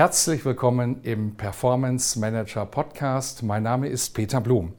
Herzlich willkommen im Performance Manager Podcast. Mein Name ist Peter Blum.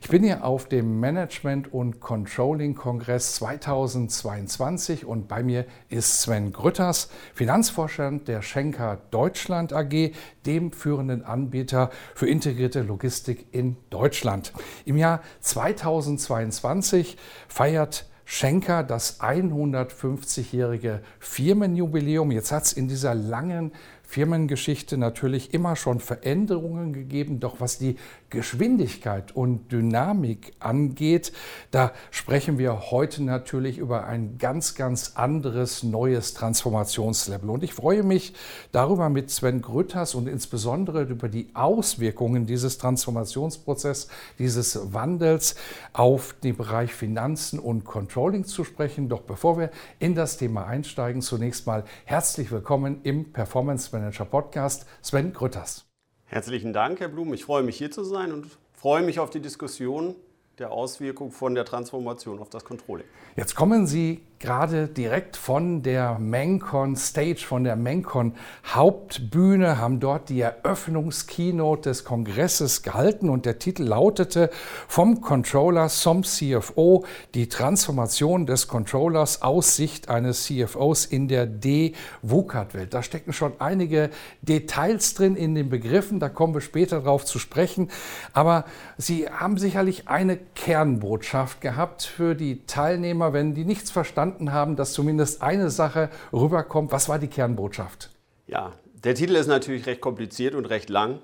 Ich bin hier auf dem Management und Controlling Kongress 2022 und bei mir ist Sven Grütters, Finanzvorstand der Schenker Deutschland AG, dem führenden Anbieter für integrierte Logistik in Deutschland. Im Jahr 2022 feiert Schenker das 150-jährige Firmenjubiläum. Jetzt hat es in dieser langen Firmengeschichte natürlich immer schon Veränderungen gegeben, doch was die Geschwindigkeit und Dynamik angeht, da sprechen wir heute natürlich über ein ganz, ganz anderes neues Transformationslevel. Und ich freue mich darüber mit Sven Grütters und insbesondere über die Auswirkungen dieses Transformationsprozesses, dieses Wandels auf den Bereich Finanzen und Controlling zu sprechen. Doch bevor wir in das Thema einsteigen, zunächst mal herzlich willkommen im Performance Management Manager Podcast, Sven Grütters. Herzlichen Dank, Herr Blum. Ich freue mich hier zu sein und freue mich auf die Diskussion der Auswirkung von der Transformation auf das Controlling. Jetzt kommen Sie gerade direkt von der Mencon Stage, von der Mencon Hauptbühne, haben dort die Eröffnungskeynote des Kongresses gehalten und der Titel lautete Vom Controller zum CFO, die Transformation des Controllers aus Sicht eines CFOs in der D-WUCAT-Welt. Da stecken schon einige Details drin in den Begriffen, da kommen wir später drauf zu sprechen, aber Sie haben sicherlich eine Kernbotschaft gehabt für die Teilnehmer, wenn die nichts verstanden haben, dass zumindest eine Sache rüberkommt. Was war die Kernbotschaft? Ja, der Titel ist natürlich recht kompliziert und recht lang.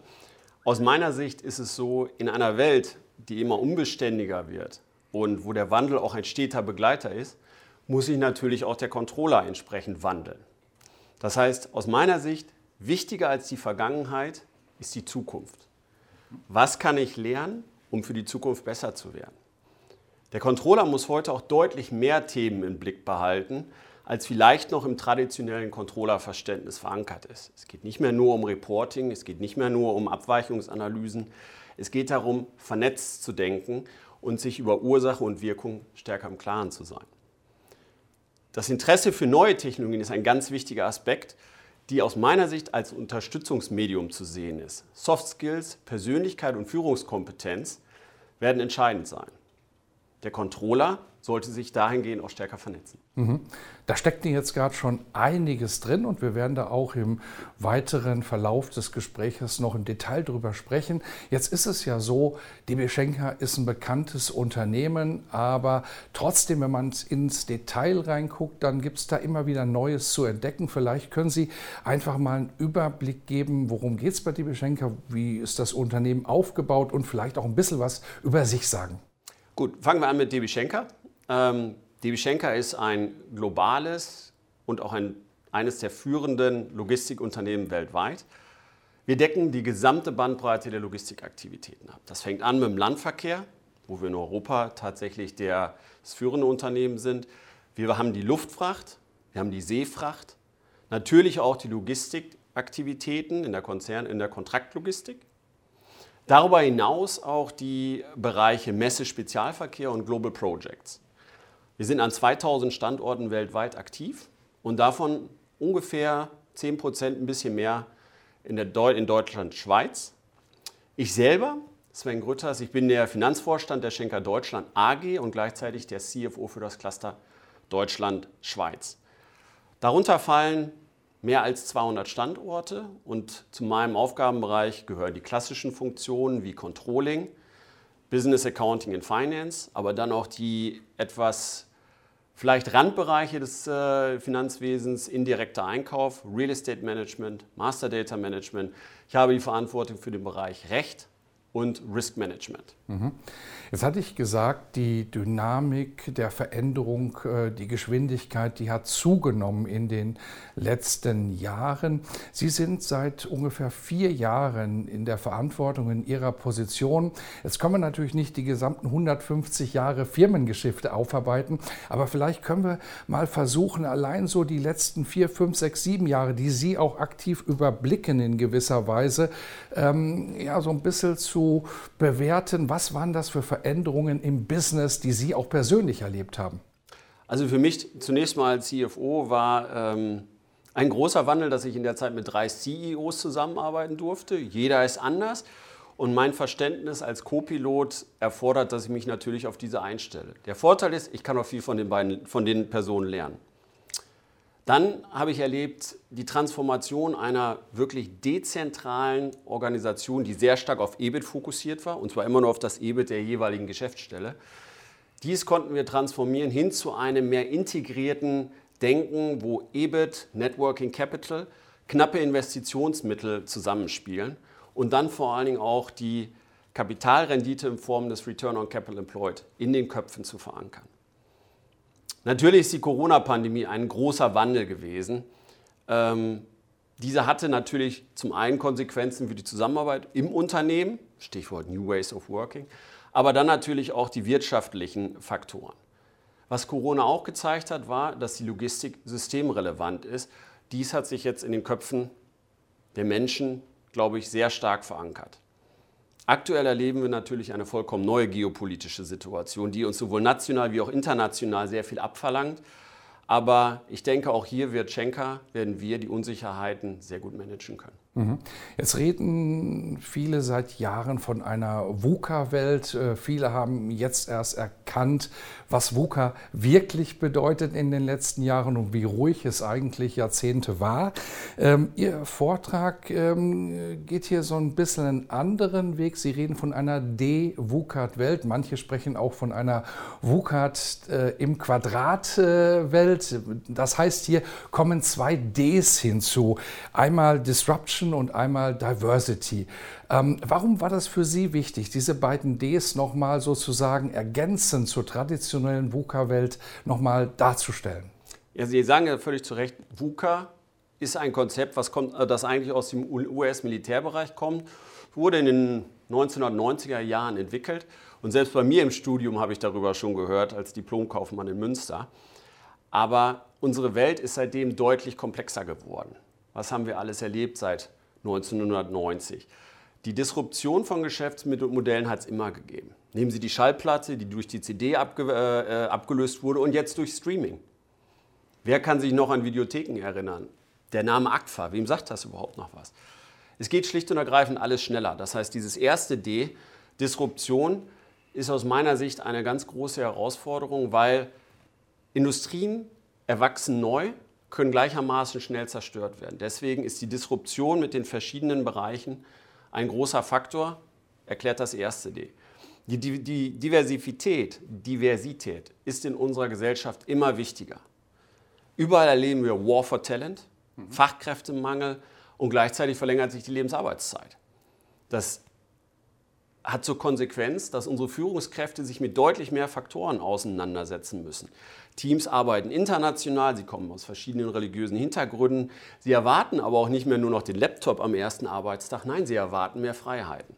Aus meiner Sicht ist es so, in einer Welt, die immer unbeständiger wird und wo der Wandel auch ein steter Begleiter ist, muss sich natürlich auch der Controller entsprechend wandeln. Das heißt, aus meiner Sicht, wichtiger als die Vergangenheit ist die Zukunft. Was kann ich lernen, um für die Zukunft besser zu werden? Der Controller muss heute auch deutlich mehr Themen im Blick behalten, als vielleicht noch im traditionellen Controllerverständnis verankert ist. Es geht nicht mehr nur um Reporting, es geht nicht mehr nur um Abweichungsanalysen, es geht darum, vernetzt zu denken und sich über Ursache und Wirkung stärker im Klaren zu sein. Das Interesse für neue Technologien ist ein ganz wichtiger Aspekt, die aus meiner Sicht als Unterstützungsmedium zu sehen ist. Soft Skills, Persönlichkeit und Führungskompetenz werden entscheidend sein der Controller sollte sich dahingehend auch stärker vernetzen. Mhm. Da steckt jetzt gerade schon einiges drin und wir werden da auch im weiteren Verlauf des Gesprächs noch im Detail drüber sprechen. Jetzt ist es ja so, DB Schenker ist ein bekanntes Unternehmen, aber trotzdem, wenn man ins Detail reinguckt, dann gibt es da immer wieder Neues zu entdecken. Vielleicht können Sie einfach mal einen Überblick geben, worum geht es bei DB Schenker, wie ist das Unternehmen aufgebaut und vielleicht auch ein bisschen was über sich sagen. Gut, fangen wir an mit DB Schenker. Ähm, DB Schenker ist ein globales und auch ein, eines der führenden Logistikunternehmen weltweit. Wir decken die gesamte Bandbreite der Logistikaktivitäten ab. Das fängt an mit dem Landverkehr, wo wir in Europa tatsächlich der, das führende Unternehmen sind. Wir haben die Luftfracht, wir haben die Seefracht, natürlich auch die Logistikaktivitäten in der Konzern, in der Kontraktlogistik. Darüber hinaus auch die Bereiche Messe, Spezialverkehr und Global Projects. Wir sind an 2000 Standorten weltweit aktiv und davon ungefähr 10 Prozent, ein bisschen mehr in, der Deu in Deutschland, Schweiz. Ich selber, Sven Grütters, ich bin der Finanzvorstand der Schenker Deutschland AG und gleichzeitig der CFO für das Cluster Deutschland-Schweiz. Darunter fallen mehr als 200 Standorte und zu meinem Aufgabenbereich gehören die klassischen Funktionen wie Controlling, Business Accounting und Finance, aber dann auch die etwas vielleicht Randbereiche des äh, Finanzwesens, indirekter Einkauf, Real Estate Management, Master Data Management. Ich habe die Verantwortung für den Bereich Recht, und Risk Management. Mhm. Jetzt hatte ich gesagt, die Dynamik der Veränderung, äh, die Geschwindigkeit, die hat zugenommen in den letzten Jahren. Sie sind seit ungefähr vier Jahren in der Verantwortung in Ihrer Position. Jetzt können wir natürlich nicht die gesamten 150 Jahre Firmengeschichte aufarbeiten, aber vielleicht können wir mal versuchen, allein so die letzten vier, fünf, sechs, sieben Jahre, die Sie auch aktiv überblicken in gewisser Weise, ähm, ja, so ein bisschen zu bewerten. Was waren das für Veränderungen? Veränderungen im Business, die Sie auch persönlich erlebt haben? Also für mich zunächst mal als CFO war ähm, ein großer Wandel, dass ich in der Zeit mit drei CEOs zusammenarbeiten durfte. Jeder ist anders. Und mein Verständnis als Co-Pilot erfordert, dass ich mich natürlich auf diese einstelle. Der Vorteil ist, ich kann auch viel von den, beiden, von den Personen lernen. Dann habe ich erlebt die Transformation einer wirklich dezentralen Organisation, die sehr stark auf EBIT fokussiert war, und zwar immer nur auf das EBIT der jeweiligen Geschäftsstelle. Dies konnten wir transformieren hin zu einem mehr integrierten Denken, wo EBIT, Networking Capital, knappe Investitionsmittel zusammenspielen und dann vor allen Dingen auch die Kapitalrendite in Form des Return on Capital Employed in den Köpfen zu verankern. Natürlich ist die Corona-Pandemie ein großer Wandel gewesen. Ähm, diese hatte natürlich zum einen Konsequenzen für die Zusammenarbeit im Unternehmen, Stichwort New Ways of Working, aber dann natürlich auch die wirtschaftlichen Faktoren. Was Corona auch gezeigt hat, war, dass die Logistik systemrelevant ist. Dies hat sich jetzt in den Köpfen der Menschen, glaube ich, sehr stark verankert. Aktuell erleben wir natürlich eine vollkommen neue geopolitische Situation, die uns sowohl national wie auch international sehr viel abverlangt. Aber ich denke, auch hier wird Schenker, werden wir die Unsicherheiten sehr gut managen können. Mhm. Jetzt reden viele seit Jahren von einer VUCA-Welt. Äh, viele haben jetzt erst erkannt, was VUCA wirklich bedeutet in den letzten Jahren und wie ruhig es eigentlich Jahrzehnte war. Ähm, Ihr Vortrag ähm, geht hier so ein bisschen einen anderen Weg. Sie reden von einer De-VUCAT-Welt. Manche sprechen auch von einer VUCAT äh, im Quadrat-Welt. Das heißt, hier kommen zwei Ds hinzu. Einmal Disruption Inclusion und einmal Diversity. Ähm, warum war das für Sie wichtig, diese beiden Ds nochmal sozusagen ergänzend zur traditionellen VUCA-Welt nochmal darzustellen? Ja, Sie sagen ja völlig zu Recht, VUCA ist ein Konzept, was kommt, äh, das eigentlich aus dem US-Militärbereich kommt, wurde in den 1990er Jahren entwickelt. Und selbst bei mir im Studium habe ich darüber schon gehört, als Diplomkaufmann in Münster. Aber unsere Welt ist seitdem deutlich komplexer geworden. Was haben wir alles erlebt seit 1990. Die Disruption von Geschäftsmodellen hat es immer gegeben. Nehmen Sie die Schallplatte, die durch die CD abge äh, äh, abgelöst wurde und jetzt durch Streaming. Wer kann sich noch an Videotheken erinnern? Der Name ACFA, wem sagt das überhaupt noch was? Es geht schlicht und ergreifend alles schneller. Das heißt, dieses erste D, Disruption, ist aus meiner Sicht eine ganz große Herausforderung, weil Industrien erwachsen neu, können gleichermaßen schnell zerstört werden. Deswegen ist die Disruption mit den verschiedenen Bereichen ein großer Faktor, erklärt das erste D. Die, die, die Diversität, Diversität ist in unserer Gesellschaft immer wichtiger. Überall erleben wir War for Talent, mhm. Fachkräftemangel und gleichzeitig verlängert sich die Lebensarbeitszeit. Das hat zur Konsequenz, dass unsere Führungskräfte sich mit deutlich mehr Faktoren auseinandersetzen müssen. Teams arbeiten international, sie kommen aus verschiedenen religiösen Hintergründen. Sie erwarten aber auch nicht mehr nur noch den Laptop am ersten Arbeitstag, nein, sie erwarten mehr Freiheiten.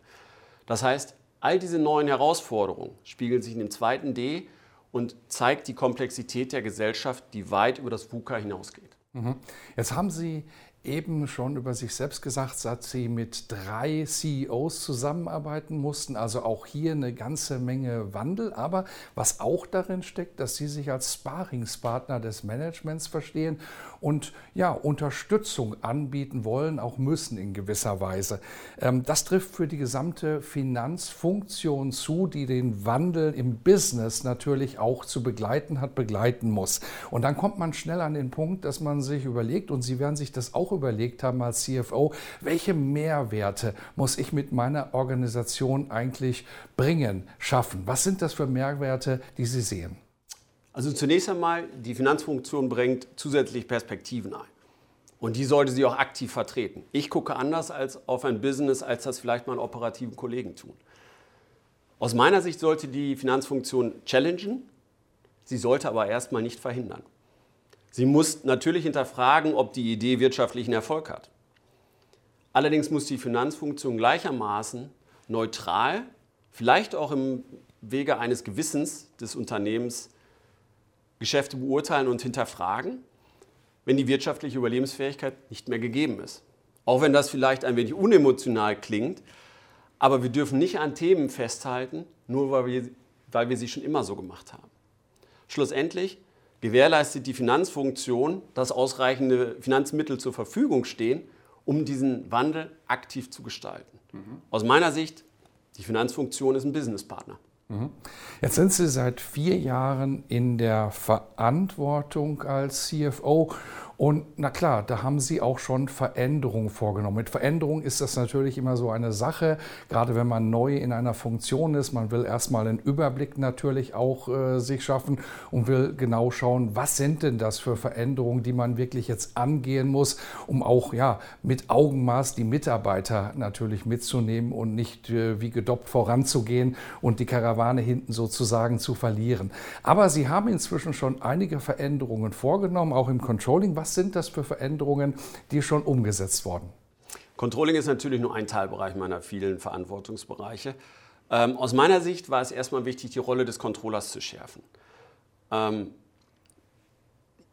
Das heißt, all diese neuen Herausforderungen spiegeln sich in dem zweiten D und zeigt die Komplexität der Gesellschaft, die weit über das VUCA hinausgeht. Mhm. Jetzt haben Sie eben schon über sich selbst gesagt, dass Sie mit drei CEOs zusammenarbeiten mussten. Also auch hier eine ganze Menge Wandel. Aber was auch darin steckt, dass Sie sich als Sparingspartner des Managements verstehen und ja, Unterstützung anbieten wollen, auch müssen in gewisser Weise. Ähm, das trifft für die gesamte Finanzfunktion zu, die den Wandel im Business natürlich auch zu begleiten hat, begleiten muss. Und dann kommt man schnell an den Punkt, dass man sich überlegt, und Sie werden sich das auch überlegt haben als CFO, welche Mehrwerte muss ich mit meiner Organisation eigentlich bringen, schaffen? Was sind das für Mehrwerte, die Sie sehen? Also zunächst einmal, die Finanzfunktion bringt zusätzlich Perspektiven ein. Und die sollte sie auch aktiv vertreten. Ich gucke anders als auf ein Business, als das vielleicht meine operativen Kollegen tun. Aus meiner Sicht sollte die Finanzfunktion challengen, sie sollte aber erstmal nicht verhindern. Sie muss natürlich hinterfragen, ob die Idee wirtschaftlichen Erfolg hat. Allerdings muss die Finanzfunktion gleichermaßen neutral, vielleicht auch im Wege eines Gewissens des Unternehmens, Geschäfte beurteilen und hinterfragen, wenn die wirtschaftliche Überlebensfähigkeit nicht mehr gegeben ist. Auch wenn das vielleicht ein wenig unemotional klingt, aber wir dürfen nicht an Themen festhalten, nur weil wir, weil wir sie schon immer so gemacht haben. Schlussendlich gewährleistet die Finanzfunktion, dass ausreichende Finanzmittel zur Verfügung stehen, um diesen Wandel aktiv zu gestalten. Mhm. Aus meiner Sicht, die Finanzfunktion ist ein Businesspartner. Mhm. Jetzt sind Sie seit vier Jahren in der Verantwortung als CFO und na klar, da haben Sie auch schon Veränderungen vorgenommen. Mit Veränderung ist das natürlich immer so eine Sache, gerade wenn man neu in einer Funktion ist. Man will erstmal einen Überblick natürlich auch äh, sich schaffen und will genau schauen, was sind denn das für Veränderungen, die man wirklich jetzt angehen muss, um auch ja, mit Augenmaß die Mitarbeiter natürlich mitzunehmen und nicht äh, wie gedoppt voranzugehen und die Karawane hinten sozusagen zu verlieren. Aber Sie haben inzwischen schon einige Veränderungen vorgenommen, auch im Controlling. Was sind das für Veränderungen, die schon umgesetzt wurden? Controlling ist natürlich nur ein Teilbereich meiner vielen Verantwortungsbereiche. Ähm, aus meiner Sicht war es erstmal wichtig, die Rolle des Controllers zu schärfen. Ähm,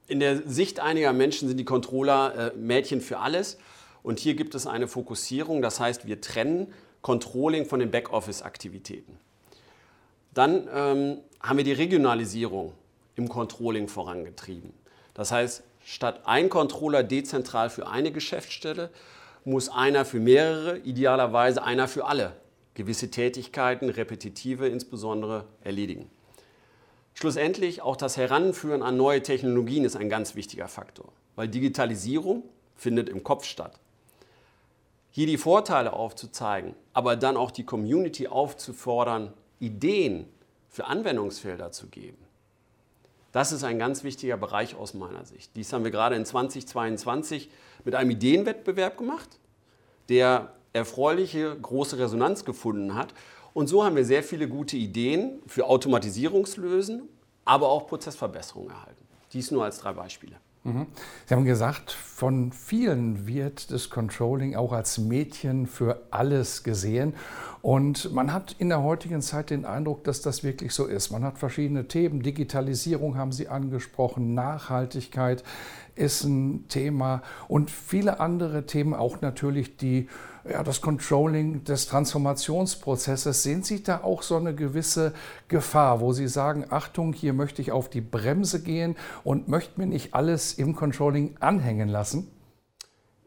in der Sicht einiger Menschen sind die Controller äh, Mädchen für alles. Und hier gibt es eine Fokussierung. Das heißt, wir trennen Controlling von den Backoffice-Aktivitäten. Dann ähm, haben wir die Regionalisierung im Controlling vorangetrieben. Das heißt, Statt ein Controller dezentral für eine Geschäftsstelle muss einer für mehrere, idealerweise einer für alle gewisse Tätigkeiten, repetitive insbesondere, erledigen. Schlussendlich auch das Heranführen an neue Technologien ist ein ganz wichtiger Faktor, weil Digitalisierung findet im Kopf statt. Hier die Vorteile aufzuzeigen, aber dann auch die Community aufzufordern, Ideen für Anwendungsfelder zu geben. Das ist ein ganz wichtiger Bereich aus meiner Sicht. Dies haben wir gerade in 2022 mit einem Ideenwettbewerb gemacht, der erfreuliche große Resonanz gefunden hat. Und so haben wir sehr viele gute Ideen für Automatisierungslösen, aber auch Prozessverbesserungen erhalten. Dies nur als drei Beispiele. Mhm. Sie haben gesagt, von vielen wird das Controlling auch als Mädchen für alles gesehen. Und man hat in der heutigen Zeit den Eindruck, dass das wirklich so ist. Man hat verschiedene Themen. Digitalisierung haben Sie angesprochen, Nachhaltigkeit ist ein Thema und viele andere Themen, auch natürlich die, ja, das Controlling des Transformationsprozesses. Sehen Sie da auch so eine gewisse Gefahr, wo Sie sagen, Achtung, hier möchte ich auf die Bremse gehen und möchte mir nicht alles im Controlling anhängen lassen?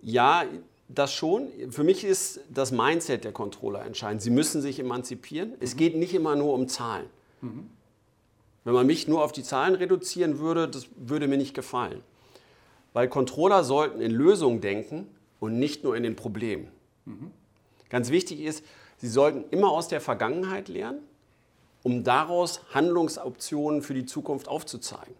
Ja, das schon. Für mich ist das Mindset der Controller entscheidend. Sie müssen sich emanzipieren. Es geht nicht immer nur um Zahlen. Mhm. Wenn man mich nur auf die Zahlen reduzieren würde, das würde mir nicht gefallen. Weil Controller sollten in Lösungen denken und nicht nur in den Problemen. Ganz wichtig ist, sie sollten immer aus der Vergangenheit lernen, um daraus Handlungsoptionen für die Zukunft aufzuzeigen.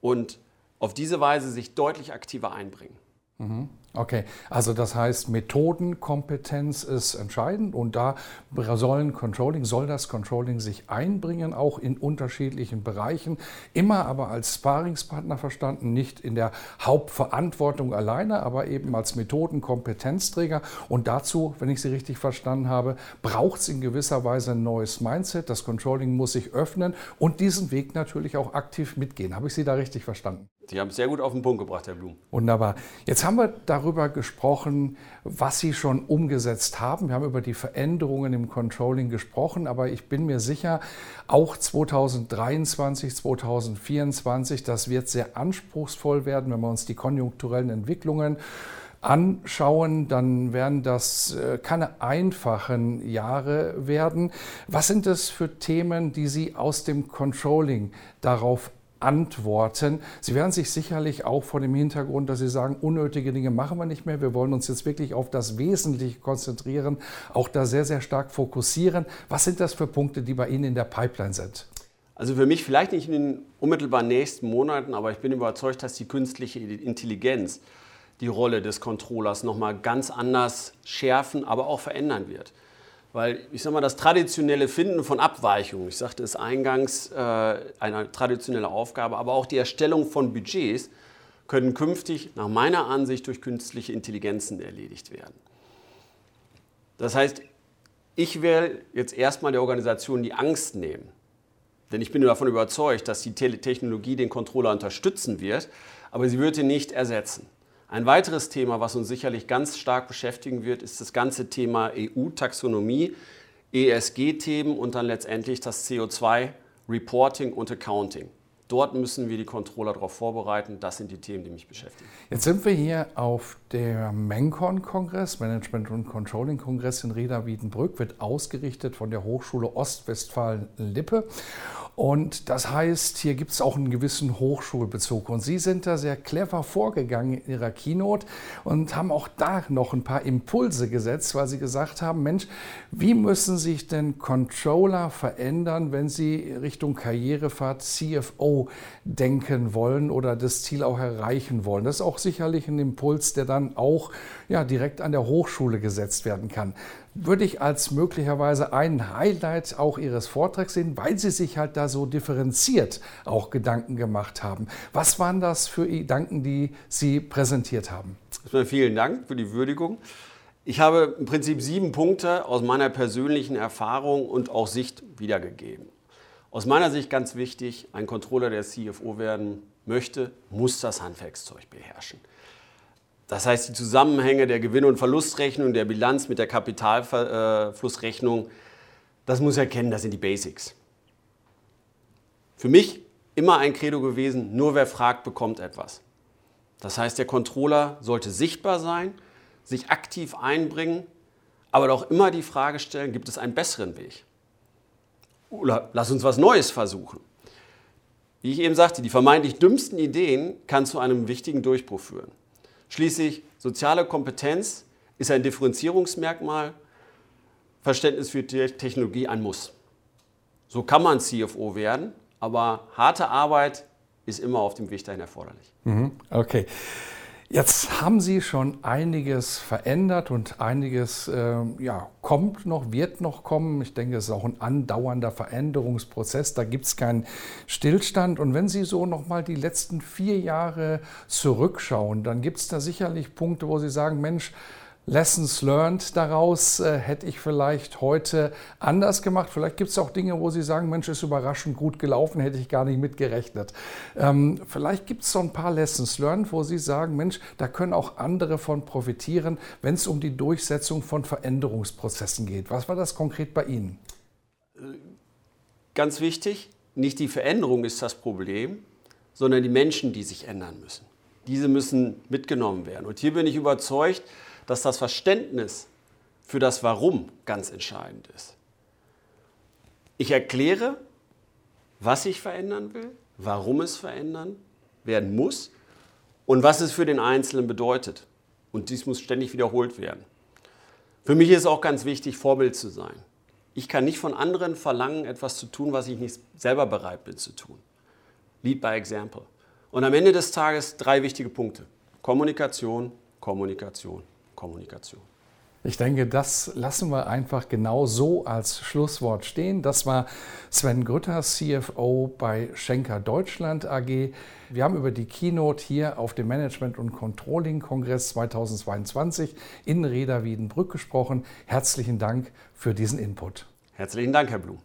Und auf diese Weise sich deutlich aktiver einbringen. Mhm. Okay, also das heißt, Methodenkompetenz ist entscheidend und da sollen Controlling, soll das Controlling sich einbringen, auch in unterschiedlichen Bereichen, immer aber als Sparingspartner verstanden, nicht in der Hauptverantwortung alleine, aber eben als Methodenkompetenzträger. Und dazu, wenn ich Sie richtig verstanden habe, braucht es in gewisser Weise ein neues Mindset. Das Controlling muss sich öffnen und diesen Weg natürlich auch aktiv mitgehen. Habe ich Sie da richtig verstanden? Sie haben es sehr gut auf den Punkt gebracht, Herr Blum. Wunderbar. Jetzt haben wir darüber gesprochen, was Sie schon umgesetzt haben. Wir haben über die Veränderungen im Controlling gesprochen, aber ich bin mir sicher, auch 2023, 2024, das wird sehr anspruchsvoll werden, wenn wir uns die konjunkturellen Entwicklungen anschauen, dann werden das äh, keine einfachen Jahre werden. Was sind das für Themen, die Sie aus dem Controlling darauf antworten. Sie werden sich sicherlich auch vor dem Hintergrund, dass Sie sagen, unnötige Dinge machen wir nicht mehr. Wir wollen uns jetzt wirklich auf das Wesentliche konzentrieren, auch da sehr, sehr stark fokussieren. Was sind das für Punkte, die bei Ihnen in der Pipeline sind? Also für mich vielleicht nicht in den unmittelbar nächsten Monaten, aber ich bin überzeugt, dass die künstliche Intelligenz die Rolle des Controllers nochmal ganz anders schärfen, aber auch verändern wird. Weil ich sage mal, das traditionelle Finden von Abweichungen, ich sagte es eingangs, äh, eine traditionelle Aufgabe, aber auch die Erstellung von Budgets können künftig nach meiner Ansicht durch künstliche Intelligenzen erledigt werden. Das heißt, ich will jetzt erstmal der Organisation die Angst nehmen. Denn ich bin davon überzeugt, dass die Technologie den Controller unterstützen wird, aber sie wird ihn nicht ersetzen. Ein weiteres Thema, was uns sicherlich ganz stark beschäftigen wird, ist das ganze Thema EU-Taxonomie, ESG-Themen und dann letztendlich das CO2-Reporting und Accounting. Dort müssen wir die Controller darauf vorbereiten. Das sind die Themen, die mich beschäftigen. Jetzt sind wir hier auf der MENCON-Kongress, Management und Controlling-Kongress in Reda-Wiedenbrück, wird ausgerichtet von der Hochschule Ostwestfalen-Lippe. Und das heißt, hier gibt es auch einen gewissen Hochschulbezug. Und Sie sind da sehr clever vorgegangen in Ihrer Keynote und haben auch da noch ein paar Impulse gesetzt, weil Sie gesagt haben, Mensch, wie müssen sich denn Controller verändern, wenn sie Richtung Karrierefahrt CFO denken wollen oder das Ziel auch erreichen wollen? Das ist auch sicherlich ein Impuls, der dann auch ja, direkt an der Hochschule gesetzt werden kann würde ich als möglicherweise ein Highlight auch Ihres Vortrags sehen, weil Sie sich halt da so differenziert auch Gedanken gemacht haben. Was waren das für Gedanken, die Sie präsentiert haben? Erstmal vielen Dank für die Würdigung. Ich habe im Prinzip sieben Punkte aus meiner persönlichen Erfahrung und auch Sicht wiedergegeben. Aus meiner Sicht ganz wichtig, ein Controller, der CFO werden möchte, muss das Handwerkszeug beherrschen. Das heißt, die Zusammenhänge der Gewinn- und Verlustrechnung, der Bilanz mit der Kapitalflussrechnung, das muss er kennen, das sind die Basics. Für mich immer ein Credo gewesen, nur wer fragt, bekommt etwas. Das heißt, der Controller sollte sichtbar sein, sich aktiv einbringen, aber auch immer die Frage stellen, gibt es einen besseren Weg? Oder lass uns was Neues versuchen. Wie ich eben sagte, die vermeintlich dümmsten Ideen kann zu einem wichtigen Durchbruch führen. Schließlich soziale Kompetenz ist ein Differenzierungsmerkmal, Verständnis für Technologie ein Muss. So kann man CFO werden, aber harte Arbeit ist immer auf dem Weg dahin erforderlich. Mhm, okay. Jetzt haben Sie schon einiges verändert und einiges äh, ja, kommt noch, wird noch kommen. Ich denke, es ist auch ein andauernder Veränderungsprozess. Da gibt es keinen Stillstand. Und wenn Sie so nochmal die letzten vier Jahre zurückschauen, dann gibt es da sicherlich Punkte, wo Sie sagen, Mensch, Lessons learned daraus äh, hätte ich vielleicht heute anders gemacht. Vielleicht gibt es auch Dinge, wo Sie sagen, Mensch, ist überraschend gut gelaufen, hätte ich gar nicht mitgerechnet. Ähm, vielleicht gibt es so ein paar Lessons learned, wo Sie sagen, Mensch, da können auch andere von profitieren, wenn es um die Durchsetzung von Veränderungsprozessen geht. Was war das konkret bei Ihnen? Ganz wichtig, nicht die Veränderung ist das Problem, sondern die Menschen, die sich ändern müssen. Diese müssen mitgenommen werden. Und hier bin ich überzeugt, dass das Verständnis für das Warum ganz entscheidend ist. Ich erkläre, was ich verändern will, warum es verändern werden muss und was es für den Einzelnen bedeutet. Und dies muss ständig wiederholt werden. Für mich ist auch ganz wichtig, Vorbild zu sein. Ich kann nicht von anderen verlangen, etwas zu tun, was ich nicht selber bereit bin zu tun. Lead by example. Und am Ende des Tages drei wichtige Punkte. Kommunikation, Kommunikation, Kommunikation. Ich denke, das lassen wir einfach genau so als Schlusswort stehen. Das war Sven Grütter, CFO bei Schenker Deutschland AG. Wir haben über die Keynote hier auf dem Management- und Controlling-Kongress 2022 in Reda-Wiedenbrück gesprochen. Herzlichen Dank für diesen Input. Herzlichen Dank, Herr Blum.